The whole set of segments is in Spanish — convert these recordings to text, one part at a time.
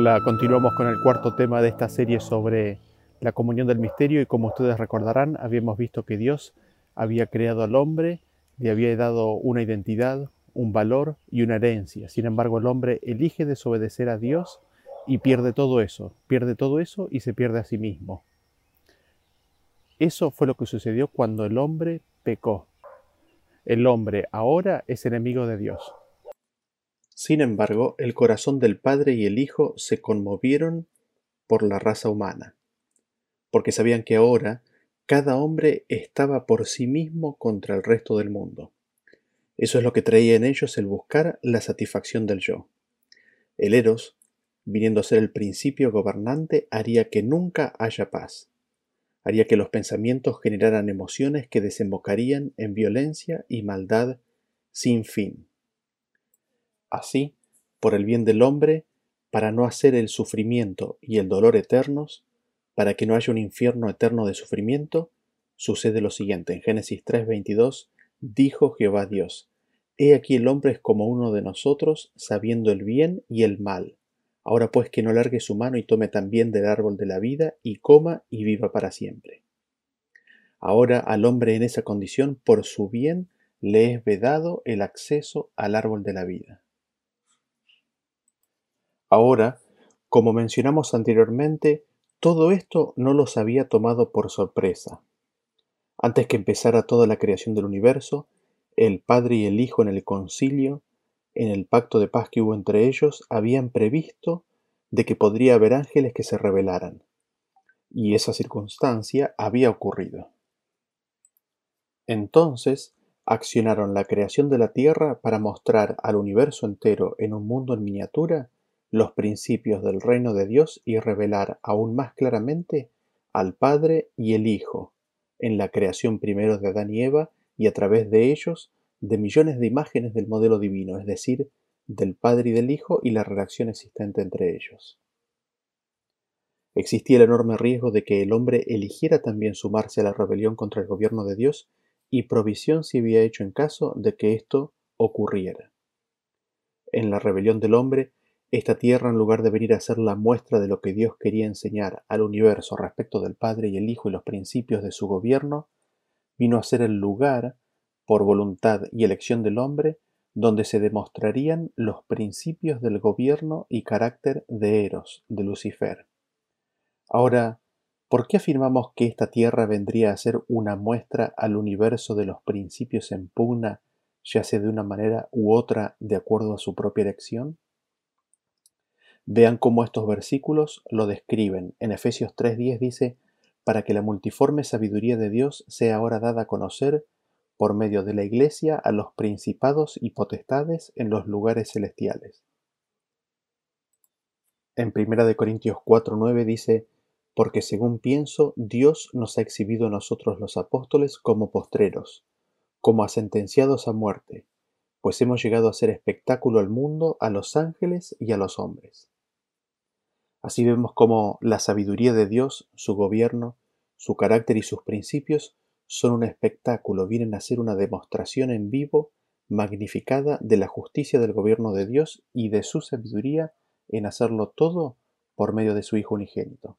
Hola, continuamos con el cuarto tema de esta serie sobre la comunión del misterio y como ustedes recordarán, habíamos visto que Dios había creado al hombre, le había dado una identidad, un valor y una herencia. Sin embargo, el hombre elige desobedecer a Dios y pierde todo eso, pierde todo eso y se pierde a sí mismo. Eso fue lo que sucedió cuando el hombre pecó. El hombre ahora es enemigo de Dios. Sin embargo, el corazón del Padre y el Hijo se conmovieron por la raza humana, porque sabían que ahora cada hombre estaba por sí mismo contra el resto del mundo. Eso es lo que traía en ellos el buscar la satisfacción del yo. El Eros, viniendo a ser el principio gobernante, haría que nunca haya paz, haría que los pensamientos generaran emociones que desembocarían en violencia y maldad sin fin. Así, por el bien del hombre, para no hacer el sufrimiento y el dolor eternos, para que no haya un infierno eterno de sufrimiento, sucede lo siguiente. En Génesis 3:22 dijo Jehová Dios, He aquí el hombre es como uno de nosotros, sabiendo el bien y el mal. Ahora pues que no largue su mano y tome también del árbol de la vida y coma y viva para siempre. Ahora al hombre en esa condición, por su bien, le es vedado el acceso al árbol de la vida. Ahora, como mencionamos anteriormente, todo esto no los había tomado por sorpresa. Antes que empezara toda la creación del universo, el Padre y el Hijo en el concilio, en el pacto de paz que hubo entre ellos, habían previsto de que podría haber ángeles que se rebelaran. Y esa circunstancia había ocurrido. Entonces, accionaron la creación de la Tierra para mostrar al universo entero en un mundo en miniatura los principios del reino de Dios y revelar aún más claramente al Padre y el Hijo en la creación primero de Adán y Eva y a través de ellos de millones de imágenes del modelo divino, es decir, del Padre y del Hijo y la relación existente entre ellos. Existía el enorme riesgo de que el hombre eligiera también sumarse a la rebelión contra el gobierno de Dios y provisión se había hecho en caso de que esto ocurriera. En la rebelión del hombre, esta tierra, en lugar de venir a ser la muestra de lo que Dios quería enseñar al universo respecto del Padre y el Hijo y los principios de su gobierno, vino a ser el lugar, por voluntad y elección del hombre, donde se demostrarían los principios del gobierno y carácter de Eros, de Lucifer. Ahora, ¿por qué afirmamos que esta tierra vendría a ser una muestra al universo de los principios en pugna, ya sea de una manera u otra de acuerdo a su propia elección? Vean cómo estos versículos lo describen. En Efesios 3.10 dice, para que la multiforme sabiduría de Dios sea ahora dada a conocer por medio de la Iglesia a los principados y potestades en los lugares celestiales. En 1 Corintios 4.9 dice, porque según pienso, Dios nos ha exhibido a nosotros los apóstoles como postreros, como a sentenciados a muerte, pues hemos llegado a ser espectáculo al mundo, a los ángeles y a los hombres. Así vemos cómo la sabiduría de Dios, su gobierno, su carácter y sus principios son un espectáculo, vienen a ser una demostración en vivo, magnificada de la justicia del gobierno de Dios y de su sabiduría en hacerlo todo por medio de su Hijo unigénito.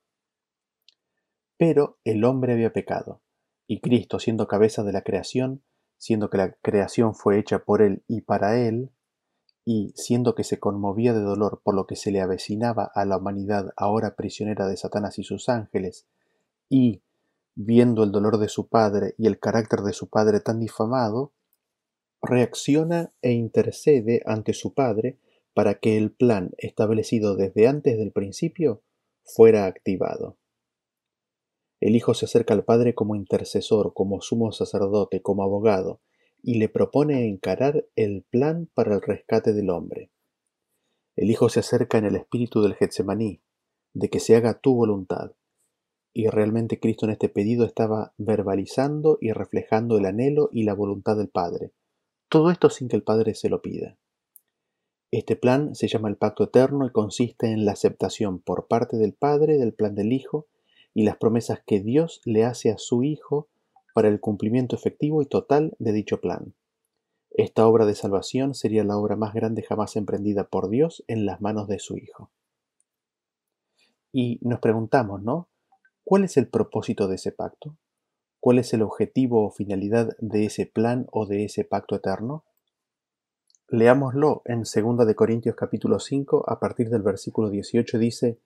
Pero el hombre había pecado, y Cristo, siendo cabeza de la creación, siendo que la creación fue hecha por Él y para Él, y, siendo que se conmovía de dolor por lo que se le avecinaba a la humanidad ahora prisionera de Satanás y sus ángeles, y, viendo el dolor de su padre y el carácter de su padre tan difamado, reacciona e intercede ante su padre para que el plan establecido desde antes del principio fuera activado. El Hijo se acerca al Padre como intercesor, como sumo sacerdote, como abogado, y le propone encarar el plan para el rescate del hombre. El Hijo se acerca en el espíritu del Getsemaní, de que se haga tu voluntad. Y realmente Cristo en este pedido estaba verbalizando y reflejando el anhelo y la voluntad del Padre. Todo esto sin que el Padre se lo pida. Este plan se llama el pacto eterno y consiste en la aceptación por parte del Padre del plan del Hijo y las promesas que Dios le hace a su Hijo para el cumplimiento efectivo y total de dicho plan. Esta obra de salvación sería la obra más grande jamás emprendida por Dios en las manos de su Hijo. Y nos preguntamos, ¿no? ¿Cuál es el propósito de ese pacto? ¿Cuál es el objetivo o finalidad de ese plan o de ese pacto eterno? Leámoslo en 2 de Corintios capítulo 5 a partir del versículo 18 dice,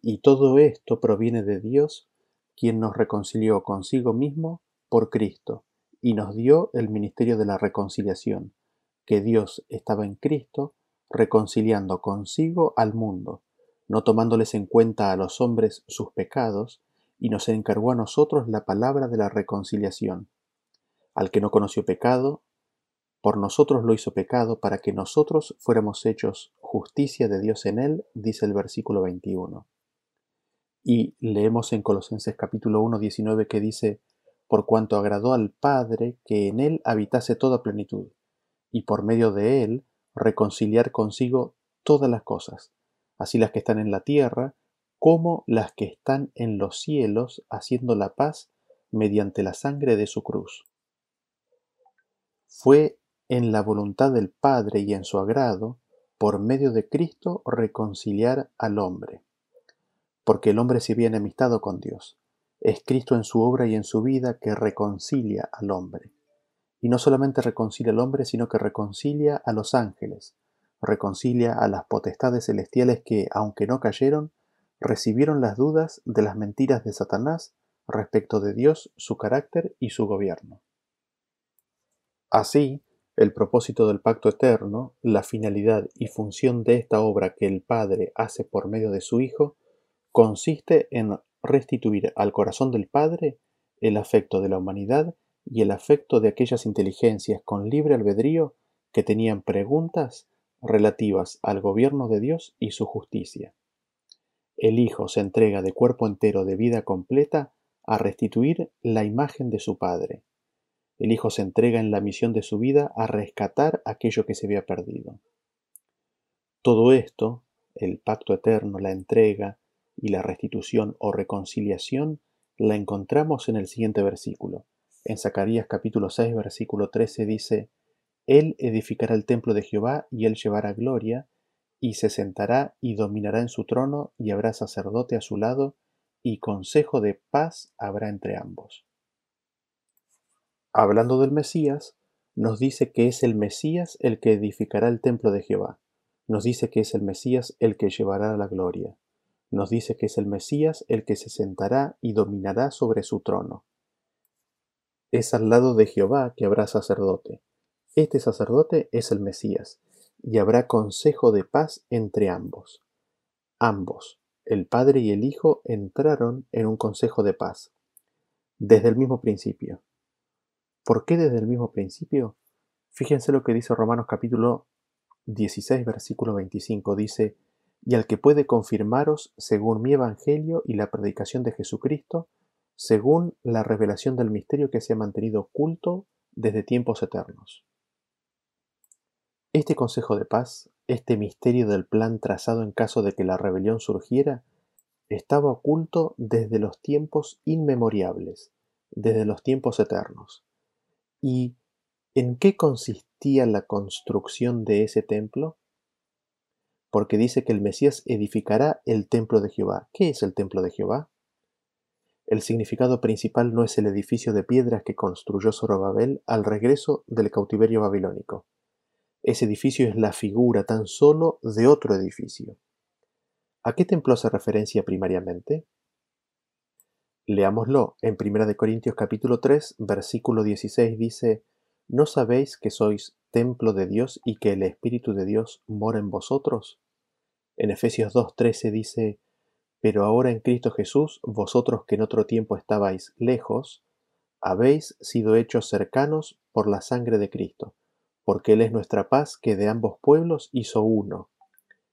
y todo esto proviene de Dios, quien nos reconcilió consigo mismo por Cristo y nos dio el ministerio de la reconciliación, que Dios estaba en Cristo reconciliando consigo al mundo, no tomándoles en cuenta a los hombres sus pecados, y nos encargó a nosotros la palabra de la reconciliación. Al que no conoció pecado, por nosotros lo hizo pecado para que nosotros fuéramos hechos justicia de Dios en él, dice el versículo 21. Y leemos en Colosenses capítulo 1, 19 que dice, por cuanto agradó al Padre que en él habitase toda plenitud, y por medio de él reconciliar consigo todas las cosas, así las que están en la tierra como las que están en los cielos, haciendo la paz mediante la sangre de su cruz. Fue en la voluntad del Padre y en su agrado, por medio de Cristo, reconciliar al hombre. Porque el hombre se había enemistado con Dios. Es Cristo en su obra y en su vida que reconcilia al hombre. Y no solamente reconcilia al hombre, sino que reconcilia a los ángeles, reconcilia a las potestades celestiales que, aunque no cayeron, recibieron las dudas de las mentiras de Satanás respecto de Dios, su carácter y su gobierno. Así, el propósito del pacto eterno, la finalidad y función de esta obra que el Padre hace por medio de su Hijo, consiste en restituir al corazón del Padre el afecto de la humanidad y el afecto de aquellas inteligencias con libre albedrío que tenían preguntas relativas al gobierno de Dios y su justicia. El Hijo se entrega de cuerpo entero de vida completa a restituir la imagen de su Padre. El Hijo se entrega en la misión de su vida a rescatar aquello que se había perdido. Todo esto, el pacto eterno, la entrega y la restitución o reconciliación, la encontramos en el siguiente versículo. En Zacarías capítulo 6, versículo 13 dice, Él edificará el templo de Jehová y él llevará gloria, y se sentará y dominará en su trono, y habrá sacerdote a su lado, y consejo de paz habrá entre ambos. Hablando del Mesías, nos dice que es el Mesías el que edificará el templo de Jehová. Nos dice que es el Mesías el que llevará la gloria. Nos dice que es el Mesías el que se sentará y dominará sobre su trono. Es al lado de Jehová que habrá sacerdote. Este sacerdote es el Mesías, y habrá consejo de paz entre ambos. Ambos, el Padre y el Hijo, entraron en un consejo de paz, desde el mismo principio. ¿Por qué desde el mismo principio? Fíjense lo que dice Romanos capítulo 16, versículo 25. Dice, y al que puede confirmaros según mi evangelio y la predicación de Jesucristo, según la revelación del misterio que se ha mantenido oculto desde tiempos eternos. Este consejo de paz, este misterio del plan trazado en caso de que la rebelión surgiera, estaba oculto desde los tiempos inmemoriables, desde los tiempos eternos. ¿Y en qué consistía la construcción de ese templo? Porque dice que el Mesías edificará el templo de Jehová. ¿Qué es el templo de Jehová? El significado principal no es el edificio de piedras que construyó Zorobabel al regreso del cautiverio babilónico. Ese edificio es la figura tan solo de otro edificio. ¿A qué templo hace referencia primariamente? Leámoslo. En 1 Corintios capítulo 3, versículo 16 dice, ¿No sabéis que sois templo de Dios y que el Espíritu de Dios mora en vosotros? En Efesios 2.13 dice, Pero ahora en Cristo Jesús, vosotros que en otro tiempo estabais lejos, habéis sido hechos cercanos por la sangre de Cristo porque Él es nuestra paz que de ambos pueblos hizo uno.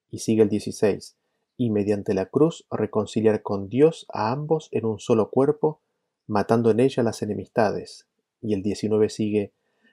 Y sigue el 16, y mediante la cruz reconciliar con Dios a ambos en un solo cuerpo, matando en ella las enemistades. Y el 19 sigue,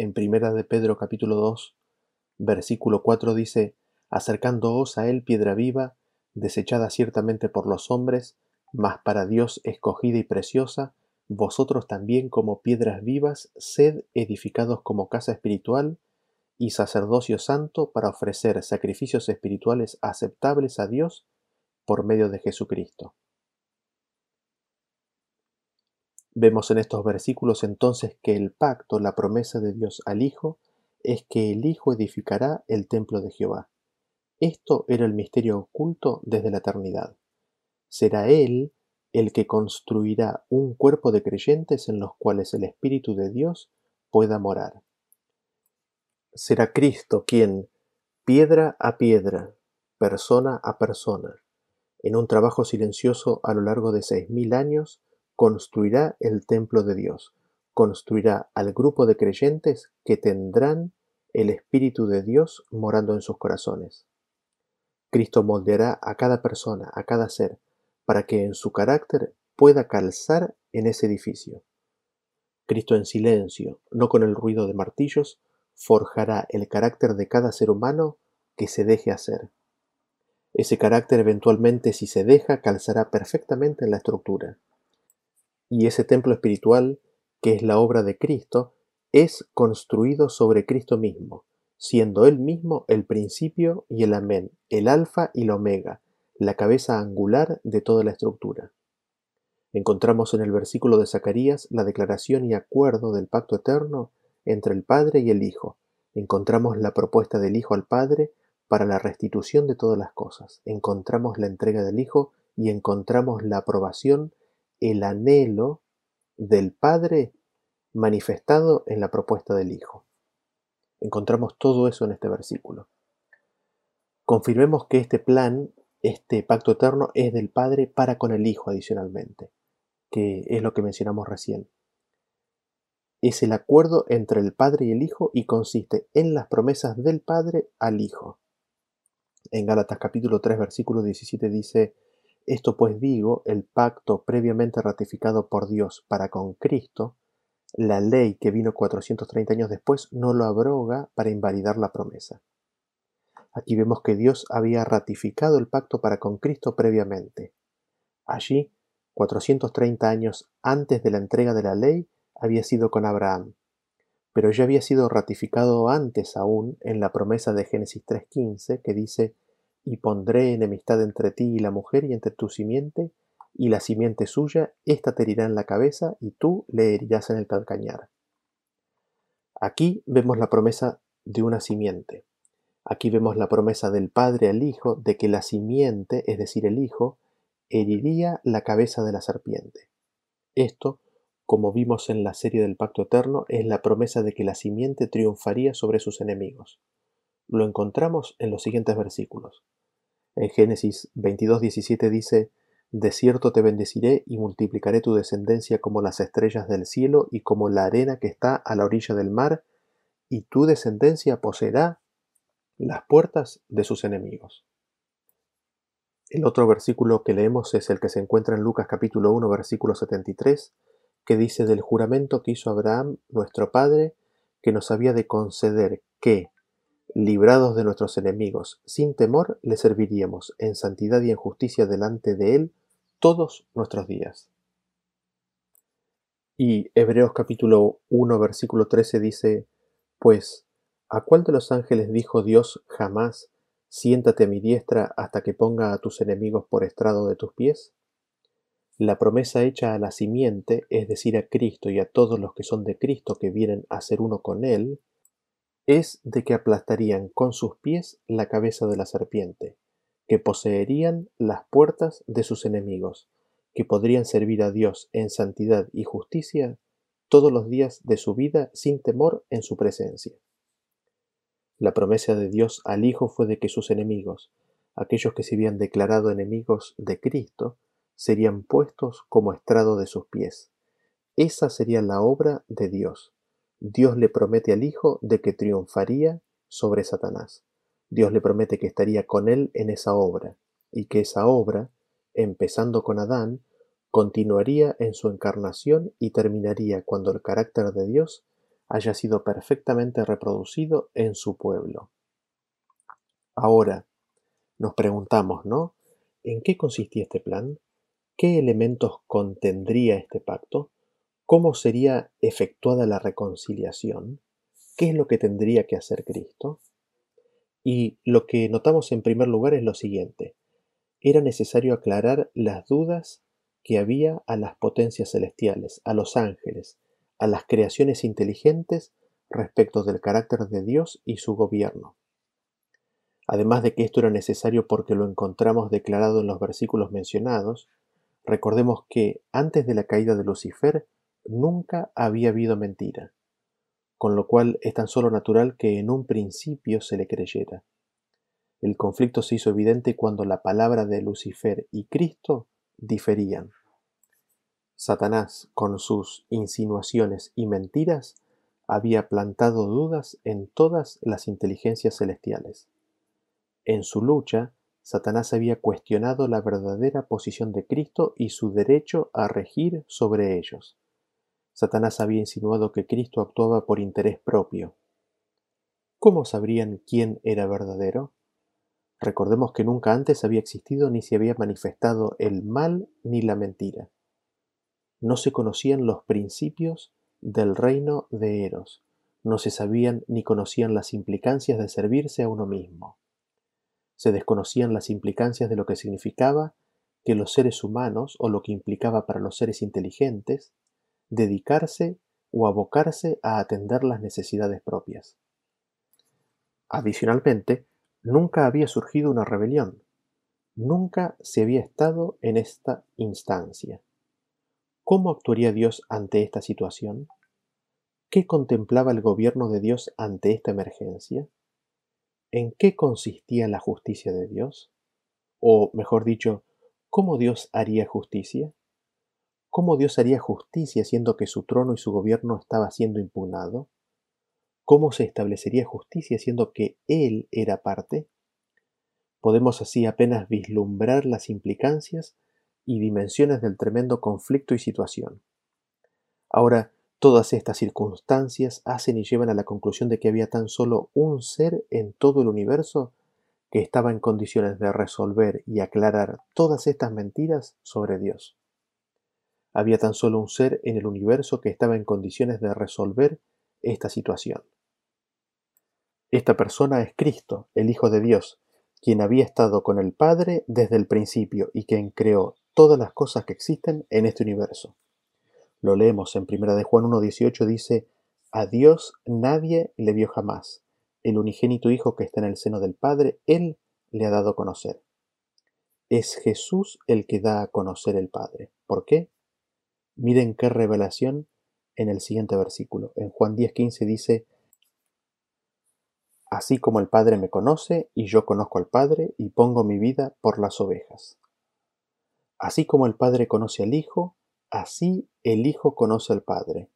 En primera de Pedro capítulo 2, versículo 4 dice, acercándoos a él piedra viva, desechada ciertamente por los hombres, mas para Dios escogida y preciosa, vosotros también como piedras vivas, sed edificados como casa espiritual y sacerdocio santo para ofrecer sacrificios espirituales aceptables a Dios por medio de Jesucristo. Vemos en estos versículos entonces que el pacto, la promesa de Dios al Hijo, es que el Hijo edificará el templo de Jehová. Esto era el misterio oculto desde la eternidad. Será Él el que construirá un cuerpo de creyentes en los cuales el Espíritu de Dios pueda morar. Será Cristo quien, piedra a piedra, persona a persona, en un trabajo silencioso a lo largo de seis mil años, construirá el templo de Dios, construirá al grupo de creyentes que tendrán el Espíritu de Dios morando en sus corazones. Cristo moldeará a cada persona, a cada ser, para que en su carácter pueda calzar en ese edificio. Cristo en silencio, no con el ruido de martillos, forjará el carácter de cada ser humano que se deje hacer. Ese carácter eventualmente, si se deja, calzará perfectamente en la estructura. Y ese templo espiritual, que es la obra de Cristo, es construido sobre Cristo mismo, siendo Él mismo el principio y el amén, el alfa y la omega, la cabeza angular de toda la estructura. Encontramos en el versículo de Zacarías la declaración y acuerdo del pacto eterno entre el Padre y el Hijo. Encontramos la propuesta del Hijo al Padre para la restitución de todas las cosas. Encontramos la entrega del Hijo y encontramos la aprobación, el anhelo del Padre manifestado en la propuesta del Hijo. Encontramos todo eso en este versículo. Confirmemos que este plan, este pacto eterno, es del Padre para con el Hijo adicionalmente, que es lo que mencionamos recién. Es el acuerdo entre el Padre y el Hijo y consiste en las promesas del Padre al Hijo. En Gálatas capítulo 3 versículo 17 dice, Esto pues digo, el pacto previamente ratificado por Dios para con Cristo, la ley que vino 430 años después no lo abroga para invalidar la promesa. Aquí vemos que Dios había ratificado el pacto para con Cristo previamente. Allí, 430 años antes de la entrega de la ley, había sido con Abraham, pero ya había sido ratificado antes aún en la promesa de Génesis 3.15 que dice, y pondré enemistad entre ti y la mujer y entre tu simiente y la simiente suya, ésta te herirá en la cabeza y tú le herirás en el calcañar. Aquí vemos la promesa de una simiente. Aquí vemos la promesa del Padre al Hijo de que la simiente, es decir, el Hijo, heriría la cabeza de la serpiente. Esto, como vimos en la serie del Pacto Eterno, es la promesa de que la simiente triunfaría sobre sus enemigos. Lo encontramos en los siguientes versículos. En Génesis 22.17 dice, de cierto te bendeciré y multiplicaré tu descendencia como las estrellas del cielo y como la arena que está a la orilla del mar, y tu descendencia poseerá las puertas de sus enemigos. El otro versículo que leemos es el que se encuentra en Lucas capítulo 1 versículo 73, que dice del juramento que hizo Abraham nuestro Padre, que nos había de conceder que, librados de nuestros enemigos, sin temor le serviríamos en santidad y en justicia delante de Él todos nuestros días. Y Hebreos capítulo 1 versículo 13 dice, Pues, ¿a cuál de los ángeles dijo Dios jamás, siéntate a mi diestra hasta que ponga a tus enemigos por estrado de tus pies? La promesa hecha a la simiente, es decir, a Cristo y a todos los que son de Cristo que vienen a ser uno con Él, es de que aplastarían con sus pies la cabeza de la serpiente que poseerían las puertas de sus enemigos, que podrían servir a Dios en santidad y justicia todos los días de su vida sin temor en su presencia. La promesa de Dios al Hijo fue de que sus enemigos, aquellos que se habían declarado enemigos de Cristo, serían puestos como estrado de sus pies. Esa sería la obra de Dios. Dios le promete al Hijo de que triunfaría sobre Satanás. Dios le promete que estaría con él en esa obra y que esa obra empezando con Adán, continuaría en su encarnación y terminaría cuando el carácter de Dios haya sido perfectamente reproducido en su pueblo. Ahora, nos preguntamos, ¿no? ¿En qué consistía este plan? ¿Qué elementos contendría este pacto? ¿Cómo sería efectuada la reconciliación? ¿Qué es lo que tendría que hacer Cristo? Y lo que notamos en primer lugar es lo siguiente. Era necesario aclarar las dudas que había a las potencias celestiales, a los ángeles, a las creaciones inteligentes respecto del carácter de Dios y su gobierno. Además de que esto era necesario porque lo encontramos declarado en los versículos mencionados, recordemos que antes de la caída de Lucifer nunca había habido mentira, con lo cual es tan solo natural que en un principio se le creyera. El conflicto se hizo evidente cuando la palabra de Lucifer y Cristo diferían. Satanás, con sus insinuaciones y mentiras, había plantado dudas en todas las inteligencias celestiales. En su lucha, Satanás había cuestionado la verdadera posición de Cristo y su derecho a regir sobre ellos. Satanás había insinuado que Cristo actuaba por interés propio. ¿Cómo sabrían quién era verdadero? Recordemos que nunca antes había existido ni se había manifestado el mal ni la mentira no se conocían los principios del reino de Eros, no se sabían ni conocían las implicancias de servirse a uno mismo. Se desconocían las implicancias de lo que significaba que los seres humanos, o lo que implicaba para los seres inteligentes, dedicarse o abocarse a atender las necesidades propias. Adicionalmente, nunca había surgido una rebelión, nunca se había estado en esta instancia. ¿Cómo actuaría Dios ante esta situación? ¿Qué contemplaba el gobierno de Dios ante esta emergencia? ¿En qué consistía la justicia de Dios? O, mejor dicho, ¿cómo Dios haría justicia? ¿Cómo Dios haría justicia siendo que su trono y su gobierno estaba siendo impugnado? ¿Cómo se establecería justicia siendo que Él era parte? Podemos así apenas vislumbrar las implicancias y dimensiones del tremendo conflicto y situación. Ahora, todas estas circunstancias hacen y llevan a la conclusión de que había tan solo un ser en todo el universo que estaba en condiciones de resolver y aclarar todas estas mentiras sobre Dios. Había tan solo un ser en el universo que estaba en condiciones de resolver esta situación. Esta persona es Cristo, el Hijo de Dios, quien había estado con el Padre desde el principio y quien creó todas las cosas que existen en este universo. Lo leemos en 1 de Juan 1.18 dice, a Dios nadie le vio jamás. El unigénito Hijo que está en el seno del Padre, Él le ha dado a conocer. Es Jesús el que da a conocer el Padre. ¿Por qué? Miren qué revelación en el siguiente versículo. En Juan 10.15 dice, Así como el Padre me conoce y yo conozco al Padre y pongo mi vida por las ovejas. Así como el Padre conoce al Hijo, así el Hijo conoce al Padre.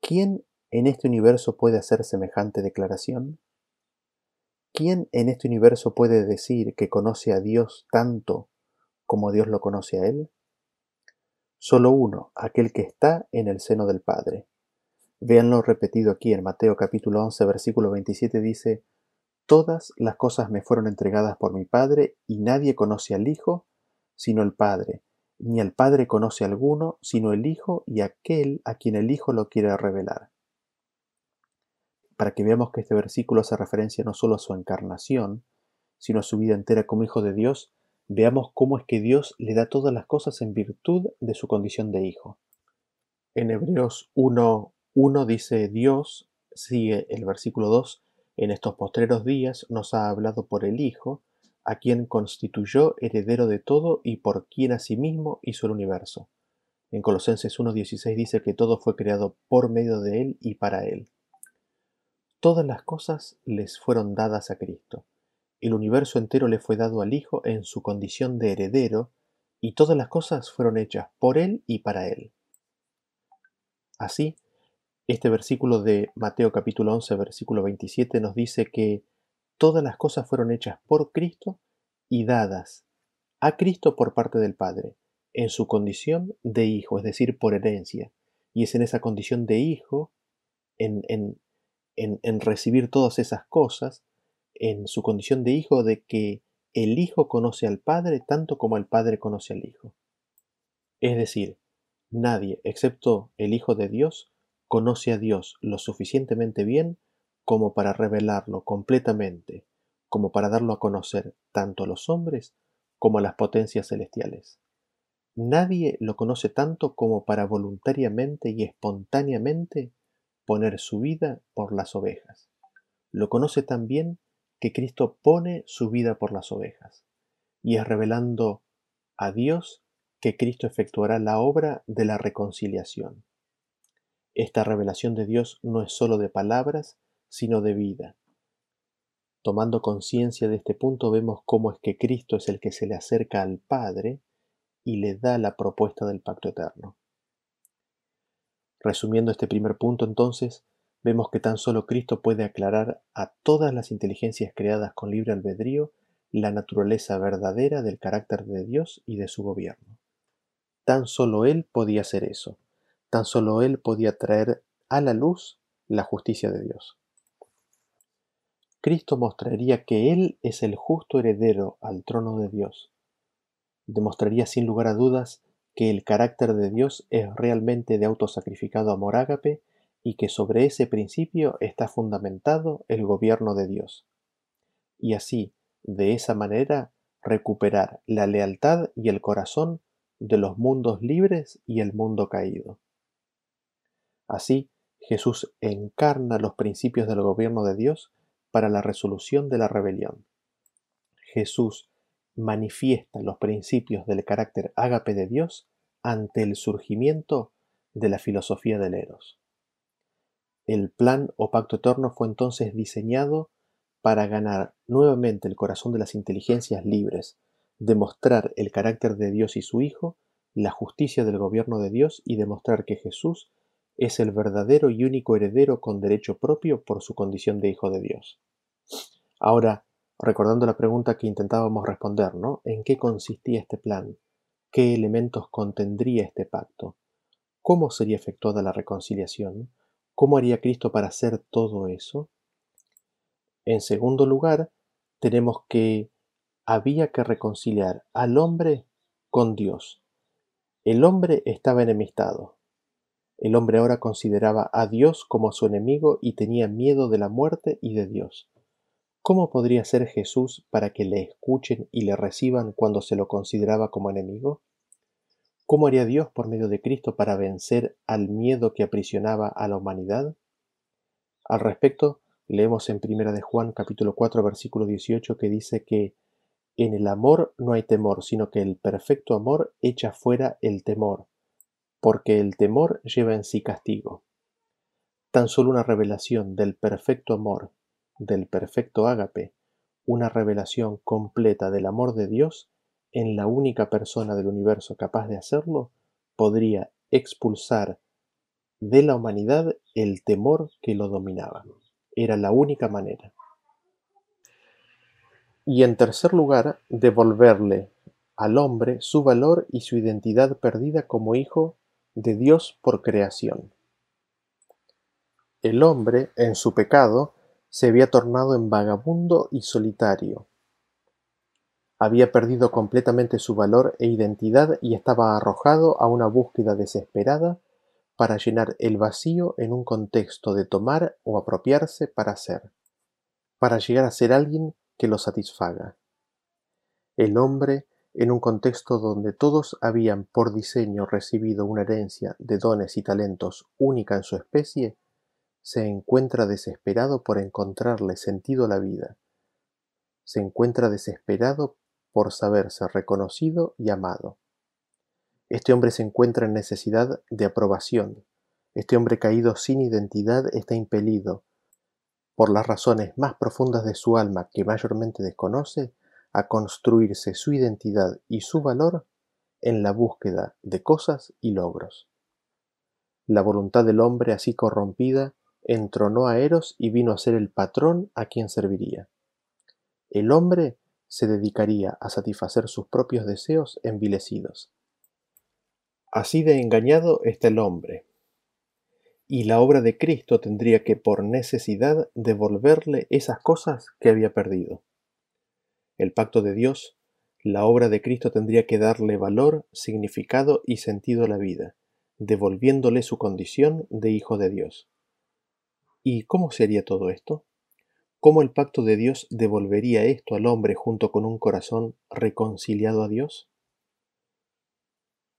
¿Quién en este universo puede hacer semejante declaración? ¿Quién en este universo puede decir que conoce a Dios tanto como Dios lo conoce a Él? Solo uno, aquel que está en el seno del Padre. Véanlo repetido aquí en Mateo capítulo 11, versículo 27 dice, Todas las cosas me fueron entregadas por mi Padre, y nadie conoce al Hijo sino el Padre, ni el Padre conoce alguno, sino el Hijo y aquel a quien el Hijo lo quiere revelar. Para que veamos que este versículo hace referencia no solo a su encarnación, sino a su vida entera como Hijo de Dios, veamos cómo es que Dios le da todas las cosas en virtud de su condición de Hijo. En Hebreos 1.1 dice Dios, sigue el versículo 2, en estos postreros días nos ha hablado por el Hijo, a quien constituyó heredero de todo y por quien asimismo hizo el universo. En Colosenses 1.16 dice que todo fue creado por medio de Él y para Él. Todas las cosas les fueron dadas a Cristo. El universo entero le fue dado al Hijo en su condición de heredero, y todas las cosas fueron hechas por Él y para Él. Así, este versículo de Mateo capítulo 11, versículo 27 nos dice que todas las cosas fueron hechas por Cristo y dadas a Cristo por parte del Padre, en su condición de hijo, es decir, por herencia. Y es en esa condición de hijo, en, en, en, recibir todas esas cosas, en su condición de hijo, de que el hijo conoce al Padre tanto como el Padre conoce al Hijo. Es decir, nadie, excepto el Hijo de Dios, conoce a Dios lo suficientemente bien como para revelarlo completamente, como para darlo a conocer tanto a los hombres como a las potencias celestiales. Nadie lo conoce tanto como para voluntariamente y espontáneamente poner su vida por las ovejas. Lo conoce tan bien que Cristo pone su vida por las ovejas. Y es revelando a Dios que Cristo efectuará la obra de la reconciliación. Esta revelación de Dios no es sólo de palabras, sino de vida. Tomando conciencia de este punto vemos cómo es que Cristo es el que se le acerca al Padre y le da la propuesta del pacto eterno. Resumiendo este primer punto entonces, vemos que tan solo Cristo puede aclarar a todas las inteligencias creadas con libre albedrío la naturaleza verdadera del carácter de Dios y de su gobierno. Tan solo Él podía hacer eso, tan solo Él podía traer a la luz la justicia de Dios. Cristo mostraría que Él es el justo heredero al trono de Dios. Demostraría sin lugar a dudas que el carácter de Dios es realmente de autosacrificado amor ágape y que sobre ese principio está fundamentado el gobierno de Dios. Y así, de esa manera, recuperar la lealtad y el corazón de los mundos libres y el mundo caído. Así, Jesús encarna los principios del gobierno de Dios para la resolución de la rebelión. Jesús manifiesta los principios del carácter ágape de Dios ante el surgimiento de la filosofía del Eros. El plan o pacto eterno fue entonces diseñado para ganar nuevamente el corazón de las inteligencias libres, demostrar el carácter de Dios y su Hijo, la justicia del gobierno de Dios y demostrar que Jesús es el verdadero y único heredero con derecho propio por su condición de Hijo de Dios. Ahora, recordando la pregunta que intentábamos responder, ¿no? ¿En qué consistía este plan? ¿Qué elementos contendría este pacto? ¿Cómo sería efectuada la reconciliación? ¿Cómo haría Cristo para hacer todo eso? En segundo lugar, tenemos que había que reconciliar al hombre con Dios. El hombre estaba enemistado. El hombre ahora consideraba a Dios como su enemigo y tenía miedo de la muerte y de Dios. ¿Cómo podría ser Jesús para que le escuchen y le reciban cuando se lo consideraba como enemigo? ¿Cómo haría Dios por medio de Cristo para vencer al miedo que aprisionaba a la humanidad? Al respecto, leemos en 1 de Juan capítulo 4 versículo 18 que dice que en el amor no hay temor, sino que el perfecto amor echa fuera el temor, porque el temor lleva en sí castigo. Tan solo una revelación del perfecto amor del perfecto ágape, una revelación completa del amor de Dios en la única persona del universo capaz de hacerlo, podría expulsar de la humanidad el temor que lo dominaba. Era la única manera. Y en tercer lugar, devolverle al hombre su valor y su identidad perdida como hijo de Dios por creación. El hombre, en su pecado, se había tornado en vagabundo y solitario. Había perdido completamente su valor e identidad y estaba arrojado a una búsqueda desesperada para llenar el vacío en un contexto de tomar o apropiarse para ser, para llegar a ser alguien que lo satisfaga. El hombre, en un contexto donde todos habían por diseño recibido una herencia de dones y talentos única en su especie, se encuentra desesperado por encontrarle sentido a la vida. Se encuentra desesperado por saberse reconocido y amado. Este hombre se encuentra en necesidad de aprobación. Este hombre caído sin identidad está impelido, por las razones más profundas de su alma que mayormente desconoce, a construirse su identidad y su valor en la búsqueda de cosas y logros. La voluntad del hombre así corrompida entronó a Eros y vino a ser el patrón a quien serviría. El hombre se dedicaría a satisfacer sus propios deseos envilecidos. Así de engañado está el hombre, y la obra de Cristo tendría que por necesidad devolverle esas cosas que había perdido. El pacto de Dios, la obra de Cristo tendría que darle valor, significado y sentido a la vida, devolviéndole su condición de hijo de Dios. ¿Y cómo sería todo esto? ¿Cómo el pacto de Dios devolvería esto al hombre junto con un corazón reconciliado a Dios?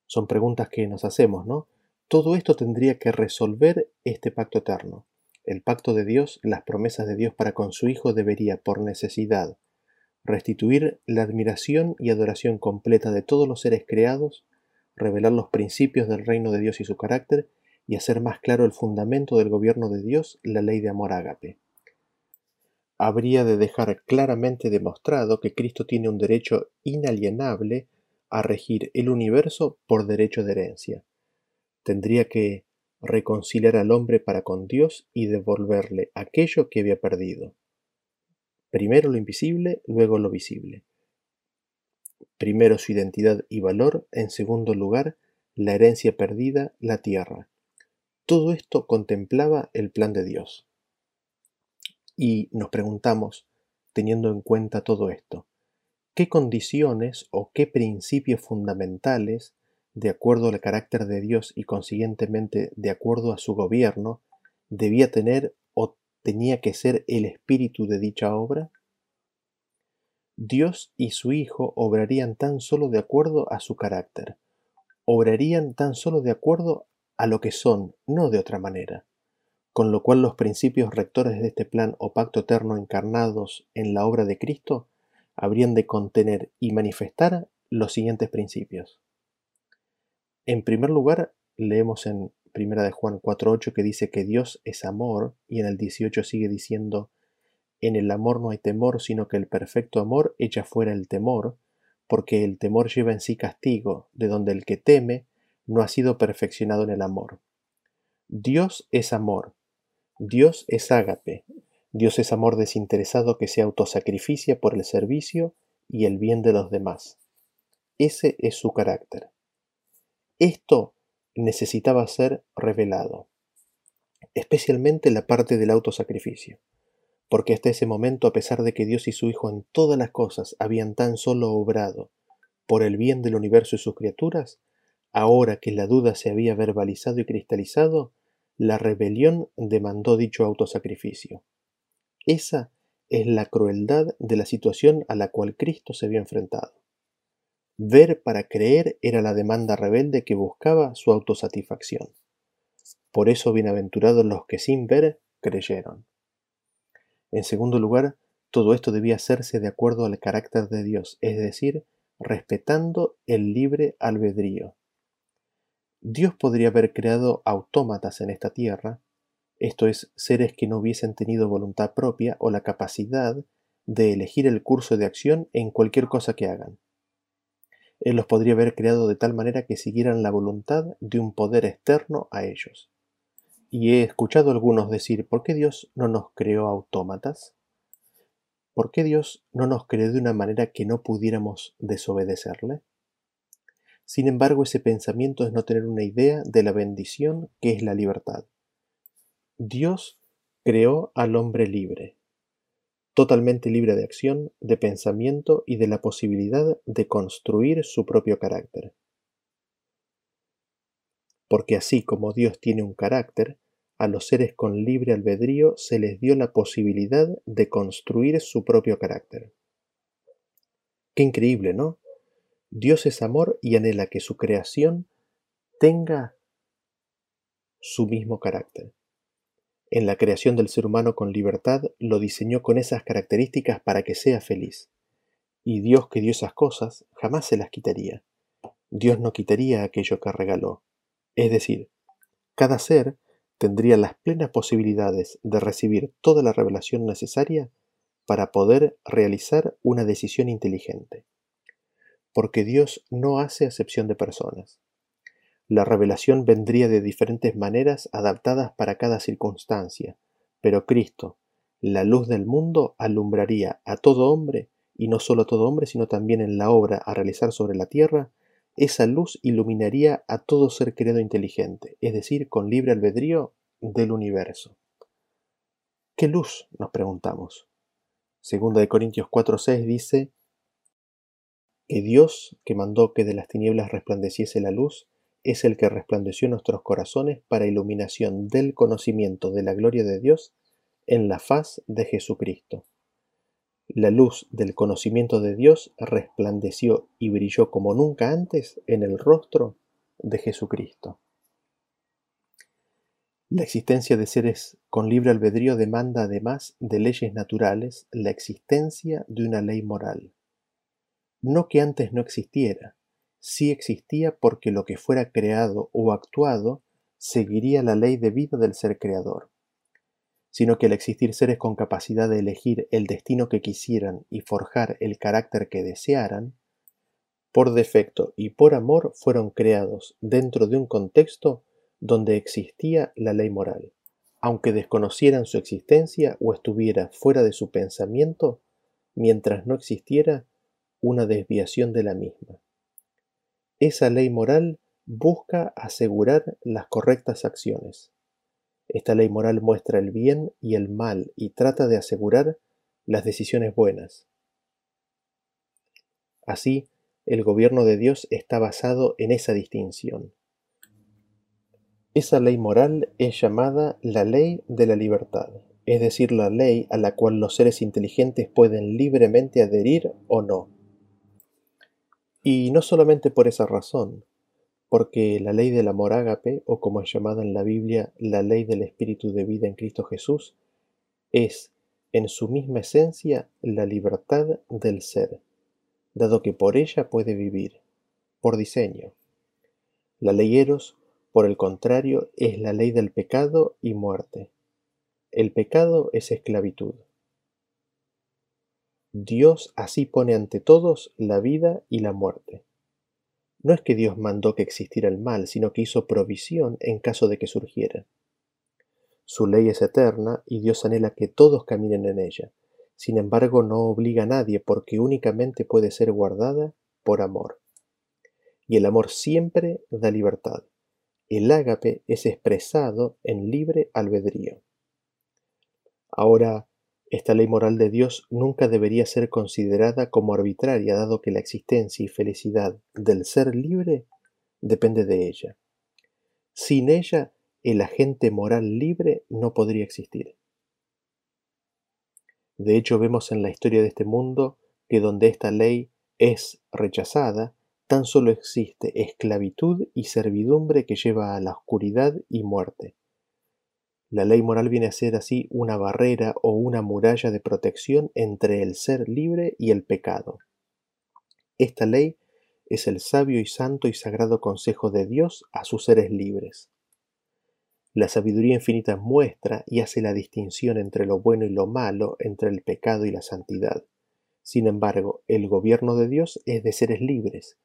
Son preguntas que nos hacemos, ¿no? Todo esto tendría que resolver este pacto eterno. El pacto de Dios, las promesas de Dios para con su Hijo debería, por necesidad, restituir la admiración y adoración completa de todos los seres creados, revelar los principios del reino de Dios y su carácter, y hacer más claro el fundamento del gobierno de Dios, la ley de amor ágape. Habría de dejar claramente demostrado que Cristo tiene un derecho inalienable a regir el universo por derecho de herencia, tendría que reconciliar al hombre para con Dios y devolverle aquello que había perdido. Primero lo invisible, luego lo visible. Primero su identidad y valor, en segundo lugar la herencia perdida, la tierra. Todo esto contemplaba el plan de Dios. Y nos preguntamos, teniendo en cuenta todo esto, ¿qué condiciones o qué principios fundamentales de acuerdo al carácter de Dios y consiguientemente de acuerdo a su gobierno, debía tener o tenía que ser el espíritu de dicha obra? Dios y su Hijo obrarían tan solo de acuerdo a su carácter, obrarían tan solo de acuerdo a lo que son, no de otra manera, con lo cual los principios rectores de este plan o pacto eterno encarnados en la obra de Cristo habrían de contener y manifestar los siguientes principios. En primer lugar, leemos en Primera de Juan 4.8 que dice que Dios es amor y en el 18 sigue diciendo, en el amor no hay temor, sino que el perfecto amor echa fuera el temor, porque el temor lleva en sí castigo, de donde el que teme no ha sido perfeccionado en el amor. Dios es amor, Dios es ágape, Dios es amor desinteresado que se autosacrificia por el servicio y el bien de los demás. Ese es su carácter. Esto necesitaba ser revelado, especialmente la parte del autosacrificio, porque hasta ese momento, a pesar de que Dios y su Hijo en todas las cosas habían tan solo obrado por el bien del universo y sus criaturas, ahora que la duda se había verbalizado y cristalizado, la rebelión demandó dicho autosacrificio. Esa es la crueldad de la situación a la cual Cristo se había enfrentado. Ver para creer era la demanda rebelde que buscaba su autosatisfacción. Por eso bienaventurados los que sin ver creyeron. En segundo lugar, todo esto debía hacerse de acuerdo al carácter de Dios, es decir, respetando el libre albedrío. Dios podría haber creado autómatas en esta tierra, esto es, seres que no hubiesen tenido voluntad propia o la capacidad de elegir el curso de acción en cualquier cosa que hagan. Él los podría haber creado de tal manera que siguieran la voluntad de un poder externo a ellos. Y he escuchado algunos decir, ¿por qué Dios no nos creó autómatas? ¿Por qué Dios no nos creó de una manera que no pudiéramos desobedecerle? Sin embargo, ese pensamiento es no tener una idea de la bendición que es la libertad. Dios creó al hombre libre, totalmente libre de acción, de pensamiento y de la posibilidad de construir su propio carácter. Porque así como Dios tiene un carácter, a los seres con libre albedrío se les dio la posibilidad de construir su propio carácter. Qué increíble, ¿no? Dios es amor y anhela que su creación tenga su mismo carácter. En la creación del ser humano con libertad lo diseñó con esas características para que sea feliz. Y Dios que dio esas cosas jamás se las quitaría. Dios no quitaría aquello que regaló. Es decir, cada ser tendría las plenas posibilidades de recibir toda la revelación necesaria para poder realizar una decisión inteligente. Porque Dios no hace acepción de personas. La revelación vendría de diferentes maneras adaptadas para cada circunstancia, pero Cristo, la luz del mundo, alumbraría a todo hombre y no solo a todo hombre, sino también en la obra a realizar sobre la tierra, esa luz iluminaría a todo ser creado inteligente, es decir, con libre albedrío del universo. ¿Qué luz? nos preguntamos. Segunda de Corintios 4:6 dice que Dios, que mandó que de las tinieblas resplandeciese la luz, es el que resplandeció nuestros corazones para iluminación del conocimiento de la gloria de Dios en la faz de Jesucristo. La luz del conocimiento de Dios resplandeció y brilló como nunca antes en el rostro de Jesucristo. La existencia de seres con libre albedrío demanda además de leyes naturales la existencia de una ley moral. No que antes no existiera, sí existía porque lo que fuera creado o actuado seguiría la ley de vida del ser creador sino que al existir seres con capacidad de elegir el destino que quisieran y forjar el carácter que desearan, por defecto y por amor fueron creados dentro de un contexto donde existía la ley moral, aunque desconocieran su existencia o estuviera fuera de su pensamiento, mientras no existiera una desviación de la misma. Esa ley moral busca asegurar las correctas acciones, esta ley moral muestra el bien y el mal y trata de asegurar las decisiones buenas. Así, el gobierno de Dios está basado en esa distinción. Esa ley moral es llamada la ley de la libertad, es decir, la ley a la cual los seres inteligentes pueden libremente adherir o no. Y no solamente por esa razón, porque la ley del amor ágape, o como es llamada en la Biblia la ley del espíritu de vida en Cristo Jesús, es en su misma esencia la libertad del ser, dado que por ella puede vivir, por diseño. La ley eros, por el contrario, es la ley del pecado y muerte. El pecado es esclavitud. Dios así pone ante todos la vida y la muerte. No es que Dios mandó que existiera el mal, sino que hizo provisión en caso de que surgiera. Su ley es eterna y Dios anhela que todos caminen en ella. Sin embargo, no obliga a nadie porque únicamente puede ser guardada por amor. Y el amor siempre da libertad. El ágape es expresado en libre albedrío. Ahora, esta ley moral de Dios nunca debería ser considerada como arbitraria, dado que la existencia y felicidad del ser libre depende de ella. Sin ella, el agente moral libre no podría existir. De hecho, vemos en la historia de este mundo que donde esta ley es rechazada, tan solo existe esclavitud y servidumbre que lleva a la oscuridad y muerte. La ley moral viene a ser así una barrera o una muralla de protección entre el ser libre y el pecado. Esta ley es el sabio y santo y sagrado consejo de Dios a sus seres libres. La sabiduría infinita muestra y hace la distinción entre lo bueno y lo malo, entre el pecado y la santidad. Sin embargo, el gobierno de Dios es de seres libres,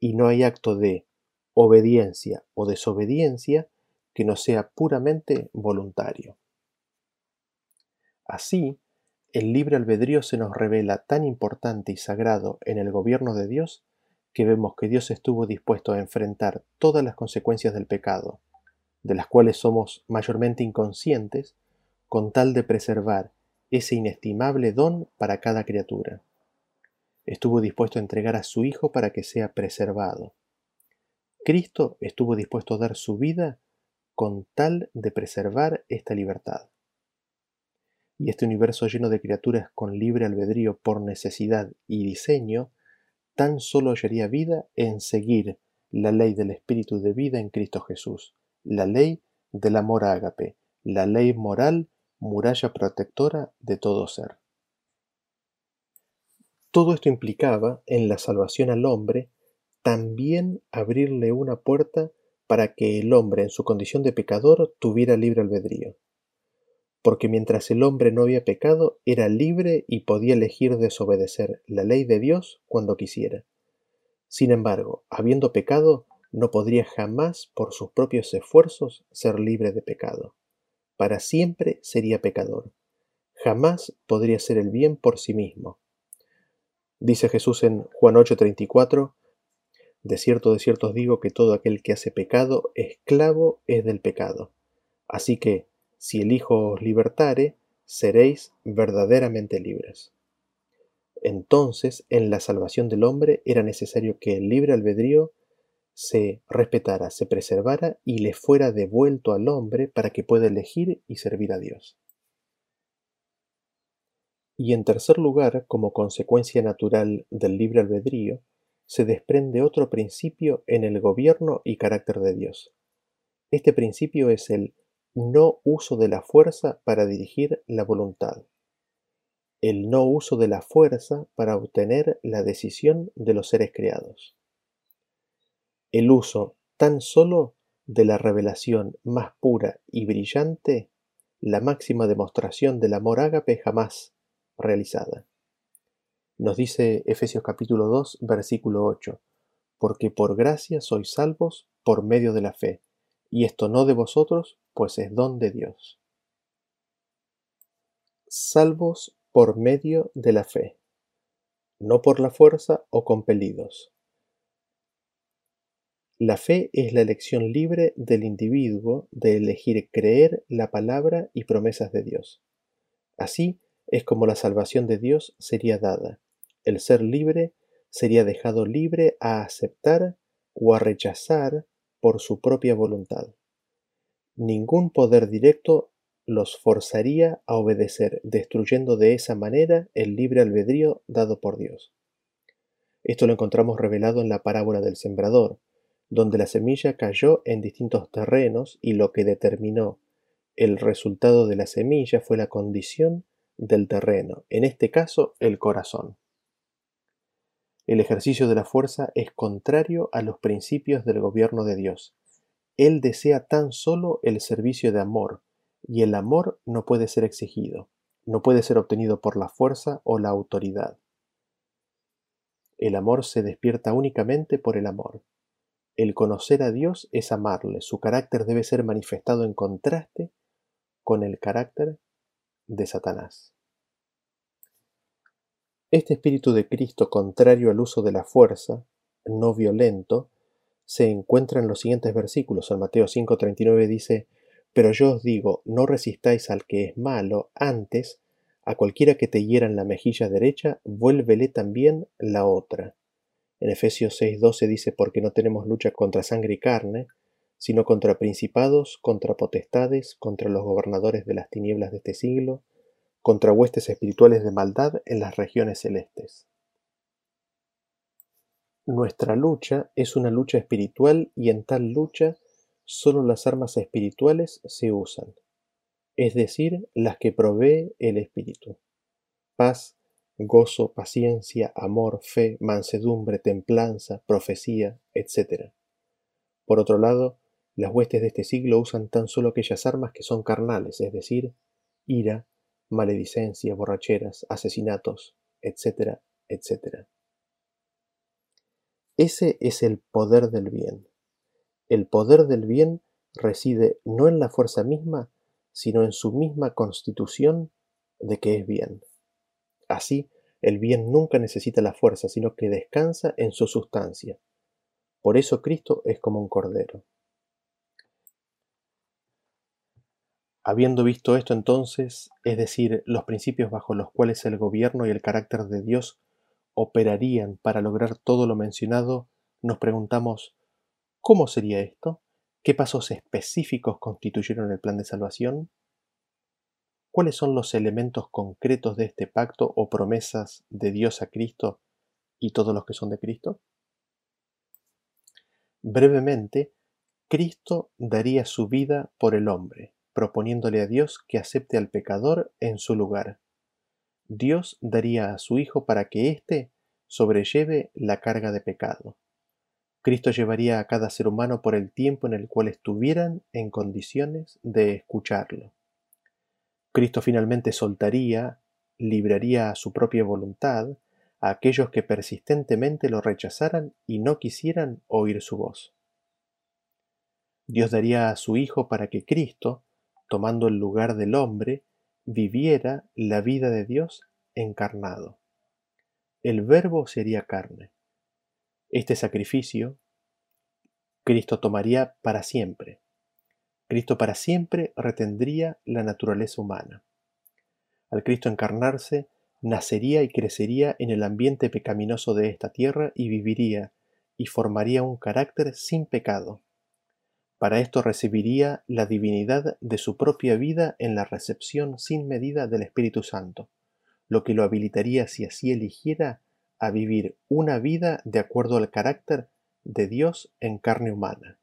y no hay acto de obediencia o desobediencia que no sea puramente voluntario. Así, el libre albedrío se nos revela tan importante y sagrado en el gobierno de Dios que vemos que Dios estuvo dispuesto a enfrentar todas las consecuencias del pecado, de las cuales somos mayormente inconscientes, con tal de preservar ese inestimable don para cada criatura. Estuvo dispuesto a entregar a su Hijo para que sea preservado. Cristo estuvo dispuesto a dar su vida con tal de preservar esta libertad. Y este universo lleno de criaturas con libre albedrío por necesidad y diseño, tan solo hallaría vida en seguir la ley del espíritu de vida en Cristo Jesús, la ley del amor ágape, la ley moral, muralla protectora de todo ser. Todo esto implicaba, en la salvación al hombre, también abrirle una puerta para que el hombre en su condición de pecador tuviera libre albedrío. Porque mientras el hombre no había pecado, era libre y podía elegir desobedecer la ley de Dios cuando quisiera. Sin embargo, habiendo pecado, no podría jamás por sus propios esfuerzos ser libre de pecado. Para siempre sería pecador. Jamás podría ser el bien por sí mismo. Dice Jesús en Juan 8:34, De cierto, de cierto os digo que todo aquel que hace pecado, esclavo es del pecado. Así que, si el Hijo os libertare, seréis verdaderamente libres. Entonces, en la salvación del hombre era necesario que el libre albedrío se respetara, se preservara y le fuera devuelto al hombre para que pueda elegir y servir a Dios. Y en tercer lugar, como consecuencia natural del libre albedrío, se desprende otro principio en el gobierno y carácter de Dios. Este principio es el no uso de la fuerza para dirigir la voluntad. El no uso de la fuerza para obtener la decisión de los seres creados el uso tan solo de la revelación más pura y brillante, la máxima demostración del amor ágape jamás realizada. Nos dice Efesios capítulo 2, versículo 8, porque por gracia sois salvos por medio de la fe, y esto no de vosotros, pues es don de Dios. Salvos por medio de la fe, no por la fuerza o compelidos, la fe es la elección libre del individuo de elegir creer la palabra y promesas de Dios. Así es como la salvación de Dios sería dada. El ser libre sería dejado libre a aceptar o a rechazar por su propia voluntad. Ningún poder directo los forzaría a obedecer, destruyendo de esa manera el libre albedrío dado por Dios. Esto lo encontramos revelado en la parábola del sembrador, donde la semilla cayó en distintos terrenos y lo que determinó el resultado de la semilla fue la condición del terreno, en este caso el corazón. El ejercicio de la fuerza es contrario a los principios del gobierno de Dios. Él desea tan solo el servicio de amor, y el amor no puede ser exigido, no puede ser obtenido por la fuerza o la autoridad. El amor se despierta únicamente por el amor. El conocer a Dios es amarle, su carácter debe ser manifestado en contraste con el carácter de Satanás. Este espíritu de Cristo, contrario al uso de la fuerza, no violento, se encuentra en los siguientes versículos. En Mateo 5:39 dice, Pero yo os digo, no resistáis al que es malo, antes, a cualquiera que te hiera en la mejilla derecha, vuélvele también la otra. En Efesios 6:12 dice, porque no tenemos lucha contra sangre y carne, sino contra principados, contra potestades, contra los gobernadores de las tinieblas de este siglo, contra huestes espirituales de maldad en las regiones celestes. Nuestra lucha es una lucha espiritual y en tal lucha solo las armas espirituales se usan, es decir, las que provee el Espíritu. Paz, gozo, paciencia, amor, fe, mansedumbre, templanza, profecía, etc. Por otro lado, las huestes de este siglo usan tan solo aquellas armas que son carnales, es decir, ira, maledicencia, borracheras, asesinatos, etc., etc. Ese es el poder del bien. El poder del bien reside no en la fuerza misma, sino en su misma constitución de que es bien. Así, el bien nunca necesita la fuerza, sino que descansa en su sustancia. Por eso Cristo es como un cordero. Habiendo visto esto entonces, es decir, los principios bajo los cuales el gobierno y el carácter de Dios operarían para lograr todo lo mencionado, nos preguntamos, ¿cómo sería esto? ¿Qué pasos específicos constituyeron el plan de salvación? ¿Cuáles son los elementos concretos de este pacto o promesas de Dios a Cristo y todos los que son de Cristo? Brevemente, Cristo daría su vida por el hombre, proponiéndole a Dios que acepte al pecador en su lugar. Dios daría a su Hijo para que éste sobrelleve la carga de pecado. Cristo llevaría a cada ser humano por el tiempo en el cual estuvieran en condiciones de escucharlo. Cristo finalmente soltaría, libraría a su propia voluntad a aquellos que persistentemente lo rechazaran y no quisieran oír su voz. Dios daría a su Hijo para que Cristo, tomando el lugar del hombre, viviera la vida de Dios encarnado. el verbo sería carne. Este sacrificio Cristo tomaría para siempre. Cristo para siempre retendría la naturaleza humana. Al Cristo encarnarse, nacería y crecería en el ambiente pecaminoso de esta tierra y viviría y formaría un carácter sin pecado. Para esto recibiría la divinidad de su propia vida en la recepción sin medida del Espíritu Santo, lo que lo habilitaría, si así eligiera, a vivir una vida de acuerdo al carácter de Dios en carne humana.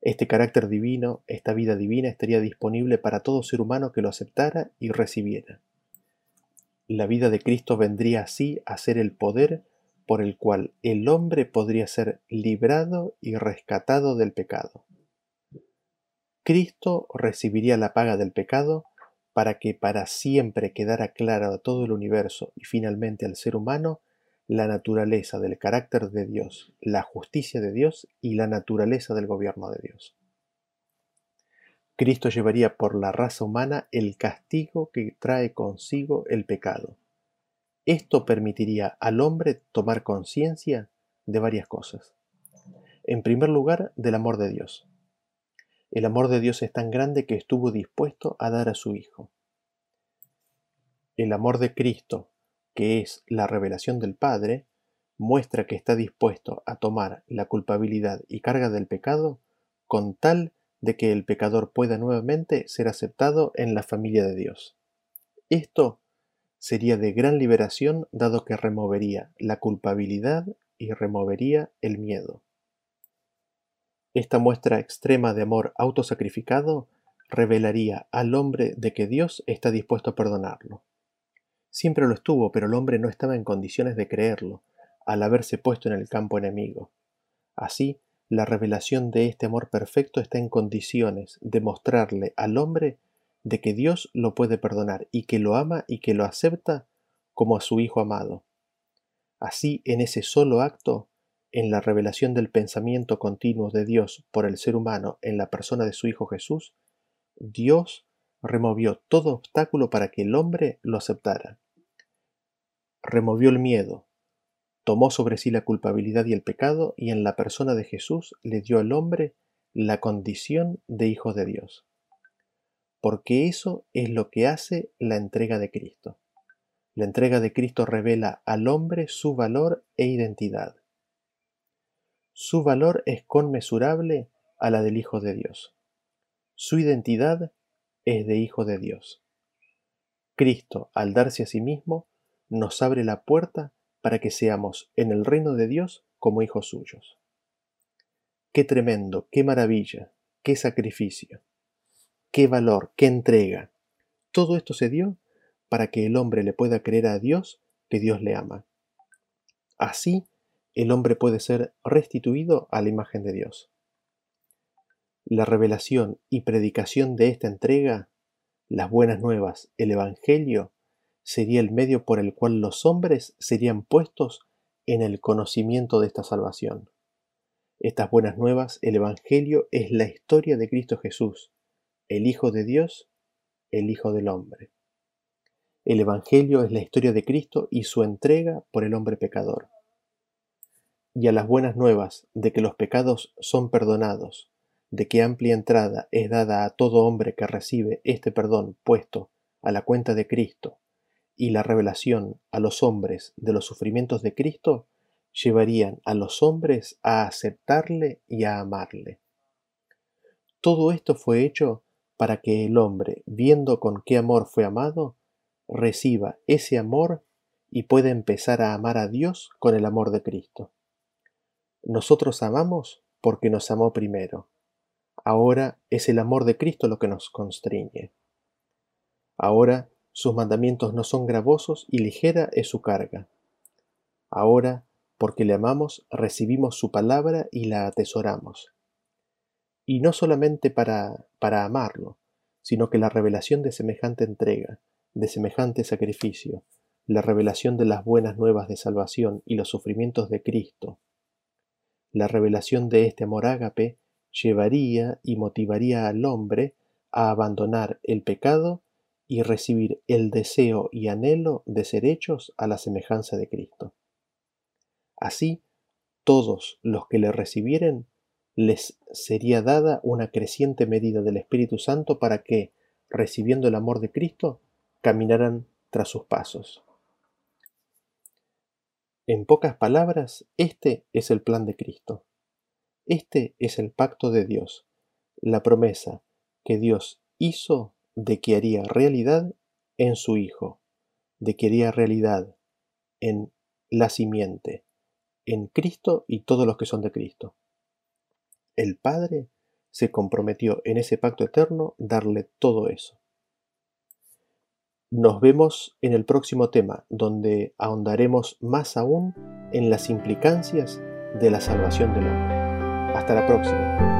Este carácter divino, esta vida divina, estaría disponible para todo ser humano que lo aceptara y recibiera. La vida de Cristo vendría así a ser el poder por el cual el hombre podría ser librado y rescatado del pecado. Cristo recibiría la paga del pecado para que para siempre quedara claro a todo el universo y finalmente al ser humano la naturaleza del carácter de Dios, la justicia de Dios y la naturaleza del gobierno de Dios. Cristo llevaría por la raza humana el castigo que trae consigo el pecado. Esto permitiría al hombre tomar conciencia de varias cosas. En primer lugar, del amor de Dios. El amor de Dios es tan grande que estuvo dispuesto a dar a su Hijo. El amor de Cristo, que es la revelación del Padre, muestra que está dispuesto a tomar la culpabilidad y carga del pecado con tal de que el pecador pueda nuevamente ser aceptado en la familia de Dios. Esto sería de gran liberación dado que removería la culpabilidad y removería el miedo. Esta muestra extrema de amor autosacrificado revelaría al hombre de que Dios está dispuesto a perdonarlo. Siempre lo estuvo, pero el hombre no estaba en condiciones de creerlo, al haberse puesto en el campo enemigo. Así, la revelación de este amor perfecto está en condiciones de mostrarle al hombre de que Dios lo puede perdonar y que lo ama y que lo acepta como a su Hijo amado. Así, en ese solo acto, en la revelación del pensamiento continuo de Dios por el ser humano en la persona de su Hijo Jesús, Dios removió todo obstáculo para que el hombre lo aceptara. Removió el miedo, tomó sobre sí la culpabilidad y el pecado y en la persona de Jesús le dio al hombre la condición de hijo de Dios. Porque eso es lo que hace la entrega de Cristo. La entrega de Cristo revela al hombre su valor e identidad. Su valor es conmensurable a la del Hijo de Dios. Su identidad es de Hijo de Dios. Cristo, al darse a sí mismo, nos abre la puerta para que seamos en el reino de Dios como hijos suyos. Qué tremendo, qué maravilla, qué sacrificio, qué valor, qué entrega. Todo esto se dio para que el hombre le pueda creer a Dios que Dios le ama. Así, el hombre puede ser restituido a la imagen de Dios. La revelación y predicación de esta entrega, las buenas nuevas, el Evangelio, sería el medio por el cual los hombres serían puestos en el conocimiento de esta salvación. Estas buenas nuevas, el Evangelio, es la historia de Cristo Jesús, el Hijo de Dios, el Hijo del hombre. El Evangelio es la historia de Cristo y su entrega por el hombre pecador. Y a las buenas nuevas de que los pecados son perdonados, de que amplia entrada es dada a todo hombre que recibe este perdón puesto a la cuenta de Cristo, y la revelación a los hombres de los sufrimientos de Cristo llevarían a los hombres a aceptarle y a amarle. Todo esto fue hecho para que el hombre, viendo con qué amor fue amado, reciba ese amor y pueda empezar a amar a Dios con el amor de Cristo. Nosotros amamos porque nos amó primero. Ahora es el amor de Cristo lo que nos constriñe. Ahora sus mandamientos no son gravosos y ligera es su carga. Ahora, porque le amamos, recibimos su palabra y la atesoramos. Y no solamente para, para amarlo, sino que la revelación de semejante entrega, de semejante sacrificio, la revelación de las buenas nuevas de salvación y los sufrimientos de Cristo, la revelación de este amor ágape llevaría y motivaría al hombre a abandonar el pecado y recibir el deseo y anhelo de ser hechos a la semejanza de Cristo. Así, todos los que le recibieren les sería dada una creciente medida del Espíritu Santo para que, recibiendo el amor de Cristo, caminaran tras sus pasos. En pocas palabras, este es el plan de Cristo. Este es el pacto de Dios, la promesa que Dios hizo de que haría realidad en su Hijo, de que haría realidad en la simiente, en Cristo y todos los que son de Cristo. El Padre se comprometió en ese pacto eterno darle todo eso. Nos vemos en el próximo tema, donde ahondaremos más aún en las implicancias de la salvación del hombre. Hasta la próxima.